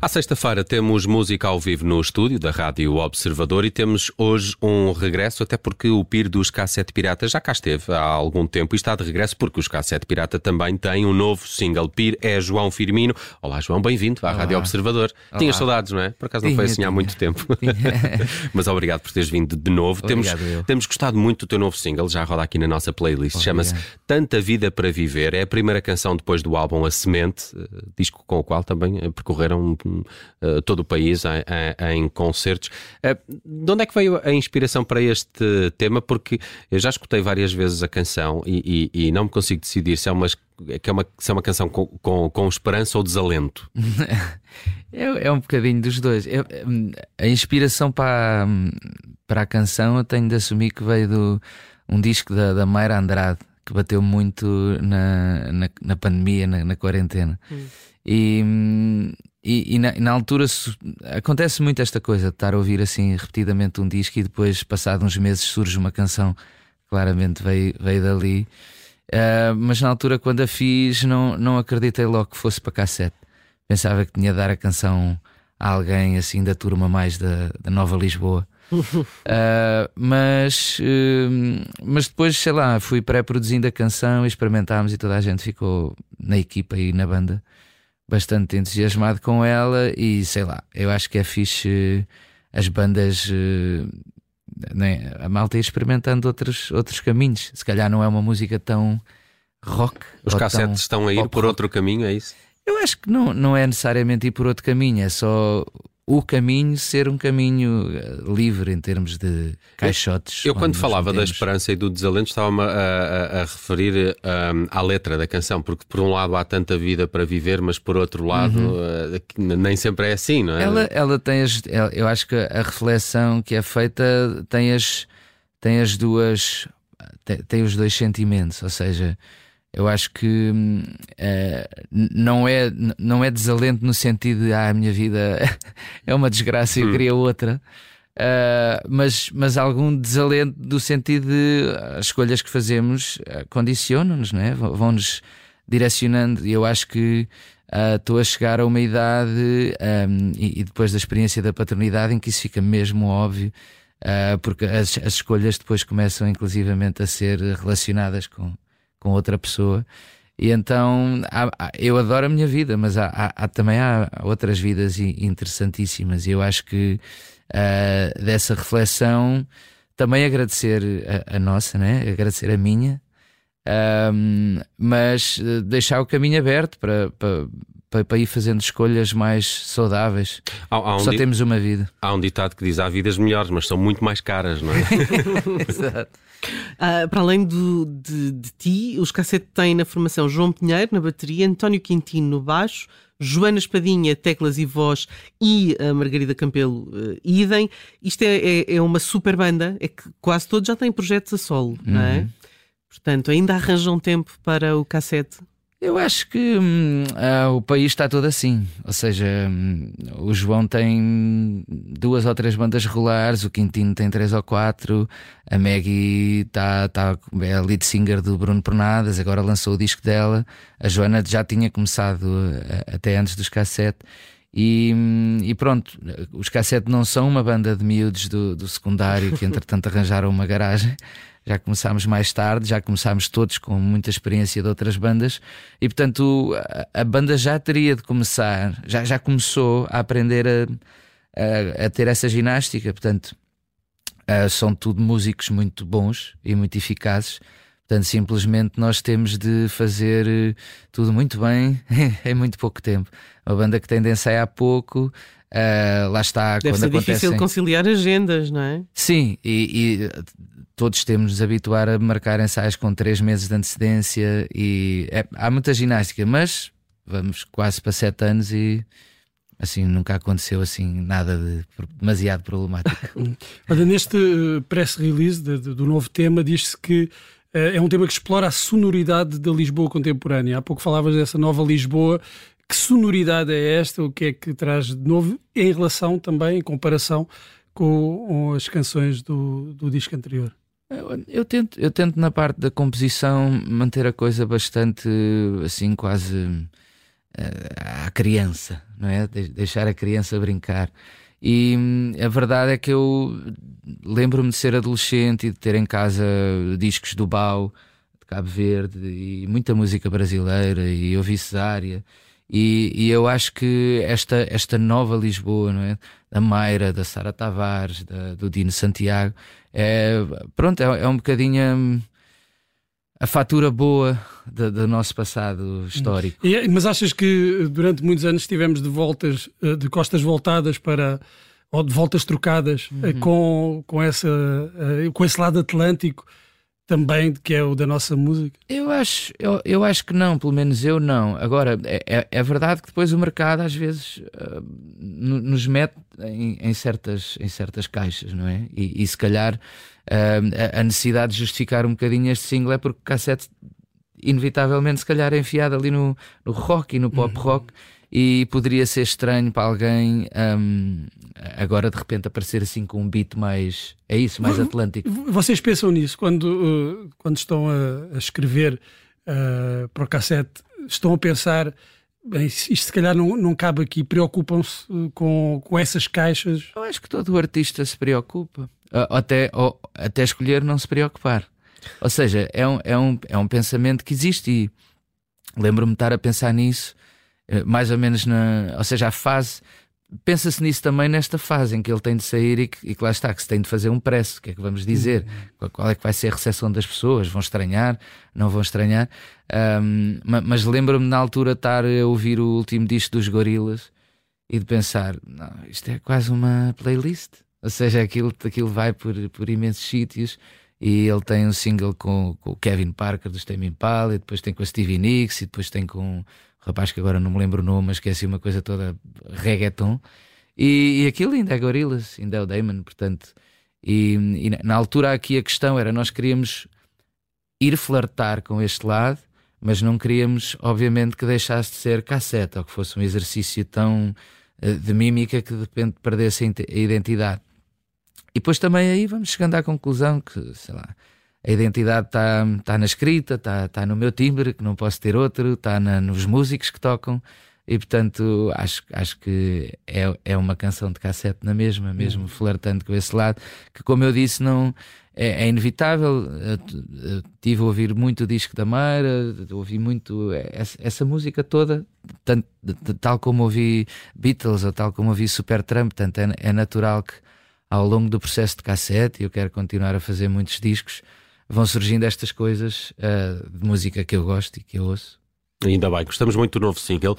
À sexta-feira temos música ao vivo no estúdio da Rádio Observador e temos hoje um regresso, até porque o PIR dos K7 Pirata já cá esteve há algum tempo e está de regresso porque os K7 Pirata também têm um novo single. PIR é João Firmino. Olá, João, bem-vindo à Olá. Rádio Observador. Olá. Tinhas saudades, não é? Por acaso não tinha, foi assim há muito tempo. Mas obrigado por teres vindo de novo. temos, temos gostado muito do teu novo single, já roda aqui na nossa playlist. Chama-se Tanta Vida para Viver. É a primeira canção depois do álbum A Semente, eh, disco com o qual também eh, percorreram todo o país em, em concertos. Uh, de onde é que veio a inspiração para este tema? Porque eu já escutei várias vezes a canção e, e, e não me consigo decidir se é uma, que é uma, se é uma canção com, com, com esperança ou desalento. é, é um bocadinho dos dois. Eu, a inspiração para, para a canção eu tenho de assumir que veio do um disco da, da Mayra Andrade que bateu muito na, na, na pandemia, na, na quarentena. Hum. E, e, e, na, na, altura acontece muito esta coisa de estar a ouvir assim repetidamente um disco e depois, passado uns meses, surge uma canção claramente veio, veio dali. Uh, mas na altura, quando a fiz, não, não acreditei logo que fosse para cassete. Pensava que tinha de dar a canção a alguém assim da turma mais da, da Nova Lisboa uh, mas, uh, mas depois, sei lá, fui pré-produzindo a canção, experimentámos e toda a gente ficou na equipa e na banda bastante entusiasmado com ela. E sei lá, eu acho que é fixe as bandas. Uh, né, a malta ir experimentando outros, outros caminhos. Se calhar não é uma música tão rock. Os cassetes estão a ir por rock. outro caminho, é isso? Eu acho que não, não é necessariamente ir por outro caminho, é só o caminho ser um caminho eh, livre em termos de caixotes. Eu, eu quando falava da esperança e do desalento, estava-me a, a, a, referir um, à letra da canção, porque por um lado há tanta vida para viver, mas por outro lado uhum. uh, nem sempre é assim, não é? Ela, ela tem as. Eu acho que a reflexão que é feita tem as, tem as duas. tem, tem os dois sentimentos, ou seja eu acho que uh, não, é, não é desalento no sentido de ah, a minha vida é uma desgraça e eu hum. queria outra. Uh, mas, mas algum desalento do sentido de as escolhas que fazemos uh, condicionam-nos, não é? vão-nos direcionando. E eu acho que estou uh, a chegar a uma idade um, e, e, depois da experiência da paternidade em que isso fica mesmo óbvio, porque as, as escolhas depois começam inclusivamente a ser relacionadas com, com outra pessoa. E então há, eu adoro a minha vida, mas há, há, também há outras vidas interessantíssimas. E eu acho que uh, dessa reflexão também agradecer a, a, nossa, né? agradecer a minha, um, mas deixar o caminho aberto para, para, para, para, ir fazendo escolhas mais saudáveis. Há, um Só temos uma vida. Há um ditado que diz: há vidas melhores, mas são muito mais caras, não é? Exato. Uh, para além do, de, de, ti, os cassete têm na formação João Pinheiro na bateria, António Quintino no baixo, Joana Espadinha, teclas e voz e a Margarida Campelo, uh, idem. Isto é, é, é, uma super banda, é que quase todos já têm projetos a solo, uhum. não é? Uhum. Portanto, ainda arranjam tempo para o cassete. Eu acho que hum, ah, o país está todo assim. Ou seja, hum, o João tem duas ou três bandas regulares, o Quintino tem três ou quatro, a Maggie está, tá, é a lead singer do Bruno Pernadas, agora lançou o disco dela. A Joana já tinha começado uh, até antes dos cassete. E, hum, e, pronto, os cassete não são uma banda de miúdos do, do secundário que entretanto arranjaram uma garagem já começámos mais tarde, já começámos todos com muita experiência de outras bandas e, portanto, a, a banda já teria de começar, já, já começou a aprender a, a, a ter essa ginástica. Portanto, uh, são tudo músicos muito bons e muito eficazes. Portanto, simplesmente nós temos de fazer eh, tudo muito bem em muito pouco tempo. Uma banda que tem de ensaiar pouco, uh, lá está. Deve quando ser acontecem... difícil conciliar agendas, não é? Sim, e, e todos temos de nos habituar a marcar ensaios com três meses de antecedência e é, há muita ginástica, mas vamos quase para sete anos e assim nunca aconteceu assim nada de demasiado problemático. Olha, neste eh, press release de, de, do novo tema diz-se que uh, é um tema que explora a sonoridade da Lisboa contemporânea. Há pouco falavas dessa nova Lisboa. Que sonoridade é esta? O que é que traz de novo em relação também, em comparação com, com as canções do, do disco anterior? Eu, eu, tento, eu tento na parte da composição manter a coisa bastante assim, quase à criança, não é? De deixar a criança brincar. E hum, a verdade é que eu lembro-me de ser adolescente e de ter em casa discos do Bau, de Cabo Verde, e muita música brasileira, e ouvi Cesária. E, e, eu acho que esta, esta nova Lisboa, não é? Da Mayra, da Sara Tavares, da, do Dino Santiago, é, pronto, é, é um bocadinho hum, a fatura boa do, do nosso passado histórico. E, mas achas que durante muitos anos estivemos de voltas, eh, de costas voltadas para ou de voltas trocadas eh, uhum. com, com, essa, eh, com esse lado atlântico também, que é o da nossa música? Eu acho, eu, eu acho que não, pelo menos eu não. Agora, é, é, é verdade que depois o mercado às vezes uh, nos mete em, em, certas, em certas caixas, não é? E, e se calhar uh, a necessidade de justificar um bocadinho este single é porque o cassete, inevitavelmente, se calhar é enfiado ali no, no rock e no pop uhum. E poderia ser estranho para alguém um, agora de repente aparecer assim com um beat mais é isso, mais atlântico. Vocês pensam nisso quando, uh, quando estão a, a escrever uh, para o cassete? Estão a pensar bem, isto se calhar não, não cabe aqui, preocupam-se uh, com, com essas caixas? Eu acho que todo o artista se preocupa, uh, até, ou, até escolher não se preocupar. Ou seja, é um, é um, é um pensamento que existe e lembro-me de estar a pensar nisso mais ou menos na. Ou seja, a fase. Pensa-se nisso também nesta fase em que ele tem de sair e que, e que lá está, que se tem de fazer um preço. O que é que vamos dizer? Uhum. Qual é que vai ser a recepção das pessoas? Vão estranhar? Não vão estranhar? Um, mas lembro-me na altura estar a ouvir o último disco dos Gorilas e de pensar: não, isto é quase uma playlist. Ou seja, aquilo, aquilo vai por, por imensos sítios e ele tem um single com, com o Kevin Parker dos Tame Impala, e depois tem com a Stevie Nicks, e depois tem com rapaz que agora não me lembro o nome, mas esqueci uma coisa toda reggaeton. E, e aquilo ainda é Gorillaz, ainda é o Damon, portanto. E, e, na altura aqui a questão era: nós queríamos ir flertar com este lado, mas não queríamos, obviamente, que deixasse de ser cassete ou que fosse um exercício tão uh, de mímica que de repente perdesse a identidade. E depois também aí vamos chegando à conclusão que, sei lá, a identidade está tá na escrita, está tá no meu timbre, que não posso ter outro, está nos músicos que tocam. E portanto, acho, acho que é, é uma canção de cassete na mesma, mesmo uhum. flertando com esse lado, que como eu disse, não é, é inevitável. Eu, eu tive a ouvir muito o disco da Mara, ouvi muito essa, essa música toda, tanto, tal como ouvi Beatles ou tal como ouvi Supertramp, portanto é, é natural que ao longo do processo de cassete, e eu quero continuar a fazer muitos discos, vão surgindo estas coisas uh, de música que eu gosto e que eu ouço. Ainda bem, gostamos muito do novo single.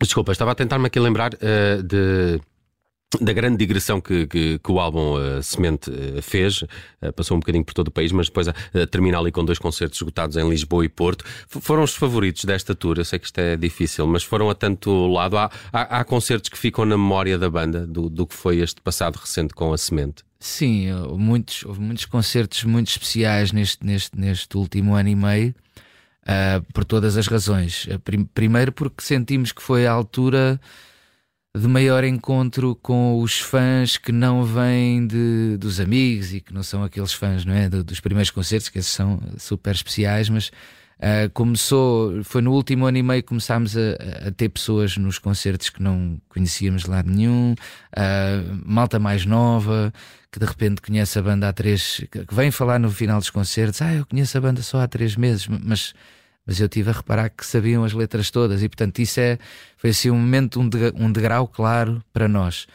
Desculpa, estava a tentar-me aqui lembrar uh, de da grande digressão que, que, que o álbum uh, Semente uh, fez, uh, passou um bocadinho por todo o país, mas depois termina ali com dois concertos esgotados em Lisboa e Porto. F foram os favoritos desta tour, eu sei que isto é difícil, mas foram a tanto lado. Há, há, há concertos que ficam na memória da banda do, do que foi este passado recente com a Semente. Sim, houve muitos, houve muitos concertos muito especiais neste, neste, neste último ano e meio, por todas as razões. Primeiro porque sentimos que foi a altura de maior encontro com os fãs que não vêm de, dos amigos e que não são aqueles fãs não é, dos primeiros concertos, que esses são super especiais, mas uh, começou, foi no último ano e meio que começámos a, a, ter pessoas nos concertos que não conhecíamos de lado nenhum, uh, malta mais nova, que de repente conhece a banda há três, que vem falar no final dos concertos, ah, eu conheço a banda só há três meses, mas mas eu tive a reparar que sabiam as letras todas e portanto isso é foi assim um momento um, de, um degrau claro para nós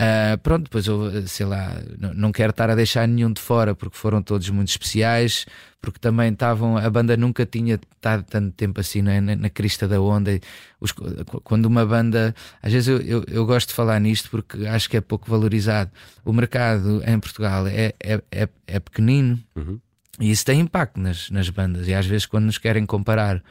uh, pronto depois eu sei lá não, não quero estar a deixar nenhum de fora porque foram todos muito especiais porque também estavam a banda nunca tinha estado tanto tempo assim é? na, na, crista da onda Os, quando uma banda às vezes eu, eu, eu, gosto de falar nisto porque acho que é pouco valorizado o mercado em Portugal é, é, é, é pequenino uhum e isso tem impacto nas, nas bandas. E às vezes, quando nos querem comparar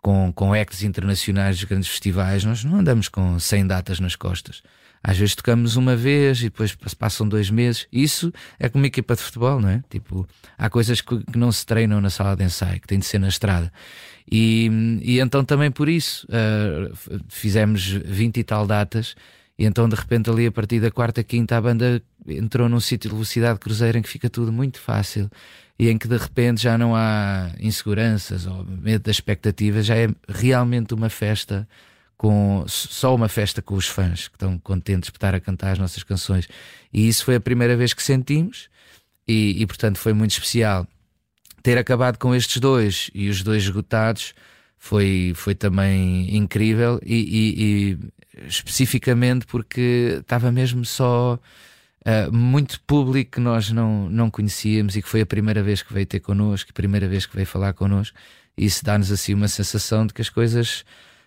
com, com acts internacionais de grandes festivais, nós não andamos com 100 datas nas costas. Às vezes tocamos uma vez e depois passam dois meses. Isso é como equipa de futebol, não é? Tipo, há coisas que, não se treinam na sala de ensaio, que têm de ser na estrada. E, e então também por isso uh, fizemos 20 e tal datas. E então de repente ali a partir da quarta, quinta a banda entrou num sítio de velocidade cruzeiro em que fica tudo muito fácil e em que de repente já não há inseguranças ou medo das expectativas, já é realmente uma festa com só uma festa com os fãs que estão contentes por estar a cantar as nossas canções. E isso foi a primeira vez que sentimos, e, e portanto foi muito especial. Ter acabado com estes dois e os dois esgotados foi, foi também incrível, e, e, e especificamente porque estava mesmo só. Uh, muito público que nós não, não conhecíamos e que foi a primeira vez que veio ter connosco, a primeira vez que veio falar connosco, isso dá-nos assim uma sensação de que as coisas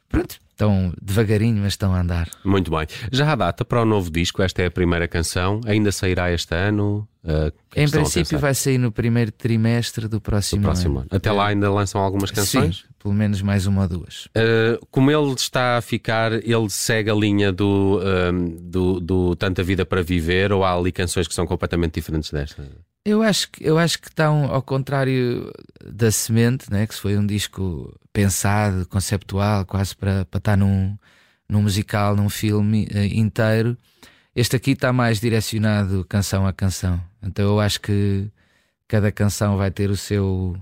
pronto, estão devagarinho, mas estão a andar. Muito bem. Já há data para o novo disco, esta é a primeira canção, ainda sairá este ano? Uh, em princípio vai sair no primeiro trimestre do próximo, do próximo ano. ano. Até lá ainda lançam algumas canções? Sim, pelo menos mais uma ou duas. Uh, como ele está a ficar, ele segue a linha do, uh, do, do Tanta Vida para Viver ou há ali canções que são completamente diferentes desta? Eu acho que, eu acho que estão ao contrário da Semente, né? que foi um disco pensado, conceptual, quase para, para estar num, num musical, num filme uh, inteiro. Este aqui está mais direcionado canção a canção. Então eu acho que cada canção vai ter o seu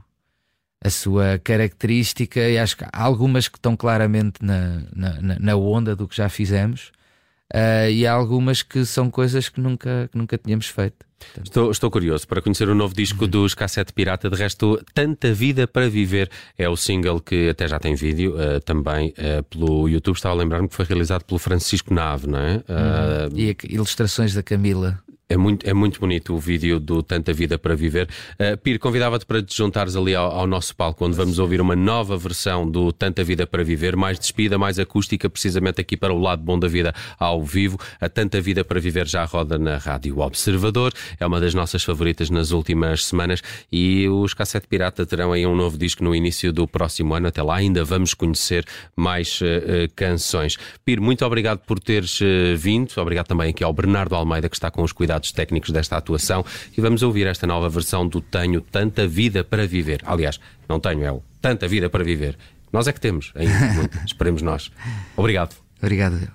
a sua característica e acho que há algumas que estão claramente na, na, na onda do que já fizemos uh, e há algumas que são coisas que nunca, que nunca tínhamos feito. Estou, estou, curioso para conhecer o novo disco dos Cassete Pirata. De resto, Tanta Vida para Viver é o single que até já tem vídeo uh, também uh, pelo YouTube. Estava a lembrar-me que foi realizado pelo Francisco Nave, não é? Uh, e ilustrações da Camila. É muito, é muito bonito o vídeo do Tanta Vida para Viver. Uh, Piro, convidava-te para te juntares ali ao, ao, nosso palco, onde vamos ouvir uma nova versão do Tanta Vida para Viver, mais despida, mais acústica, precisamente aqui para o lado bom da vida ao vivo. A Tanta Vida para Viver já roda na Rádio Observador, é uma das nossas favoritas nas últimas semanas e os Cassete Pirata terão aí um novo disco no início do próximo ano. Até lá ainda vamos conhecer mais uh, uh, canções. Piro, muito obrigado por teres vindo. Obrigado também aqui ao Bernardo Almeida, que está com os cuidados técnicos desta atuação e vamos ouvir esta nova versão do Tenho Tanta Vida para Viver. Aliás, não tenho, é o Tanta Vida para Viver. Nós é que temos, ainda muito. Esperemos nós. Obrigado. Obrigado.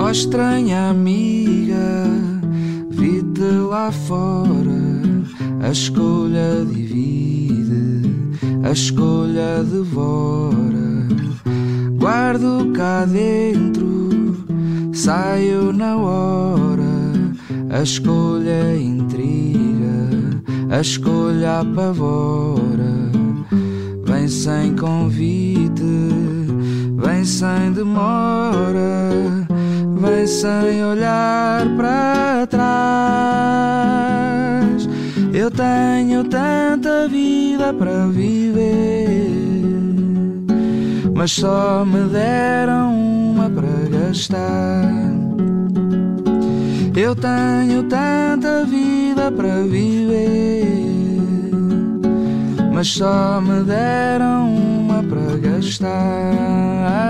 Oh, estranha amiga, vi-te lá fora, a escolha divide, a escolha devora guardo cá dentro, saio na hora, a escolha intriga, a escolha apavora, vem sem convite, vem sem demora, vem sem olhar para trás. Eu tenho tanta vida para viver mas só me deram uma para gastar. Eu tenho tanta vida para viver, mas só me deram uma para gastar.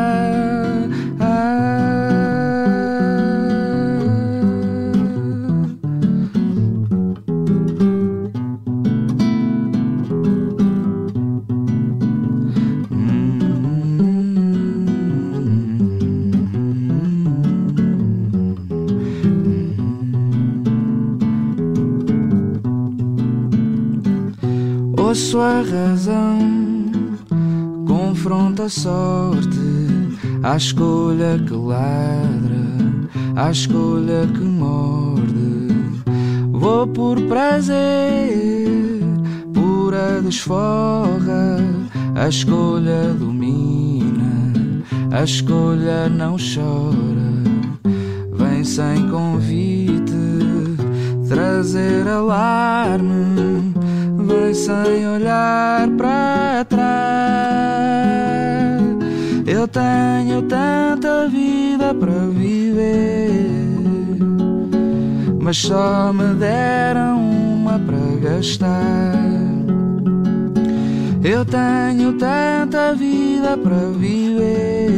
Sua razão confronta a sorte à escolha que ladra, à escolha que morde. Vou por prazer, pura desforra, a escolha domina, a escolha não chora. Vem sem convite trazer alarme sem olhar para trás. Eu tenho tanta vida para viver, mas só me deram uma para gastar. Eu tenho tanta vida para viver,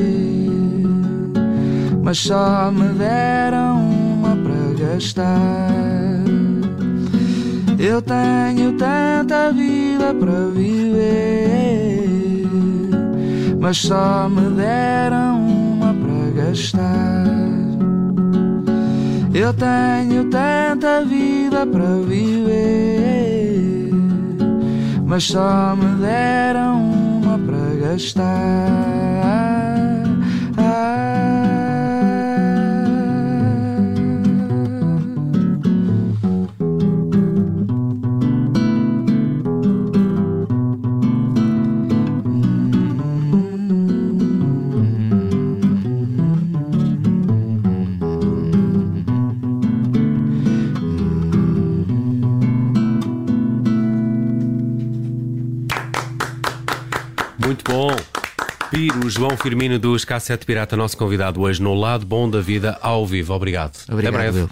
mas só me deram uma para gastar. Eu tenho tanta vida para viver, mas só me deram uma para gastar. Eu tenho tanta vida para viver, mas só me deram uma para gastar. mas João Firmino dos Cassete Pirata, nosso convidado hoje no Lado Bom da Vida ao vivo. Obrigado. Obrigado, Até breve.